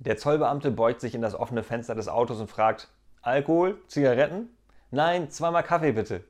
Der Zollbeamte beugt sich in das offene Fenster des Autos und fragt: Alkohol? Zigaretten? Nein, zweimal Kaffee bitte.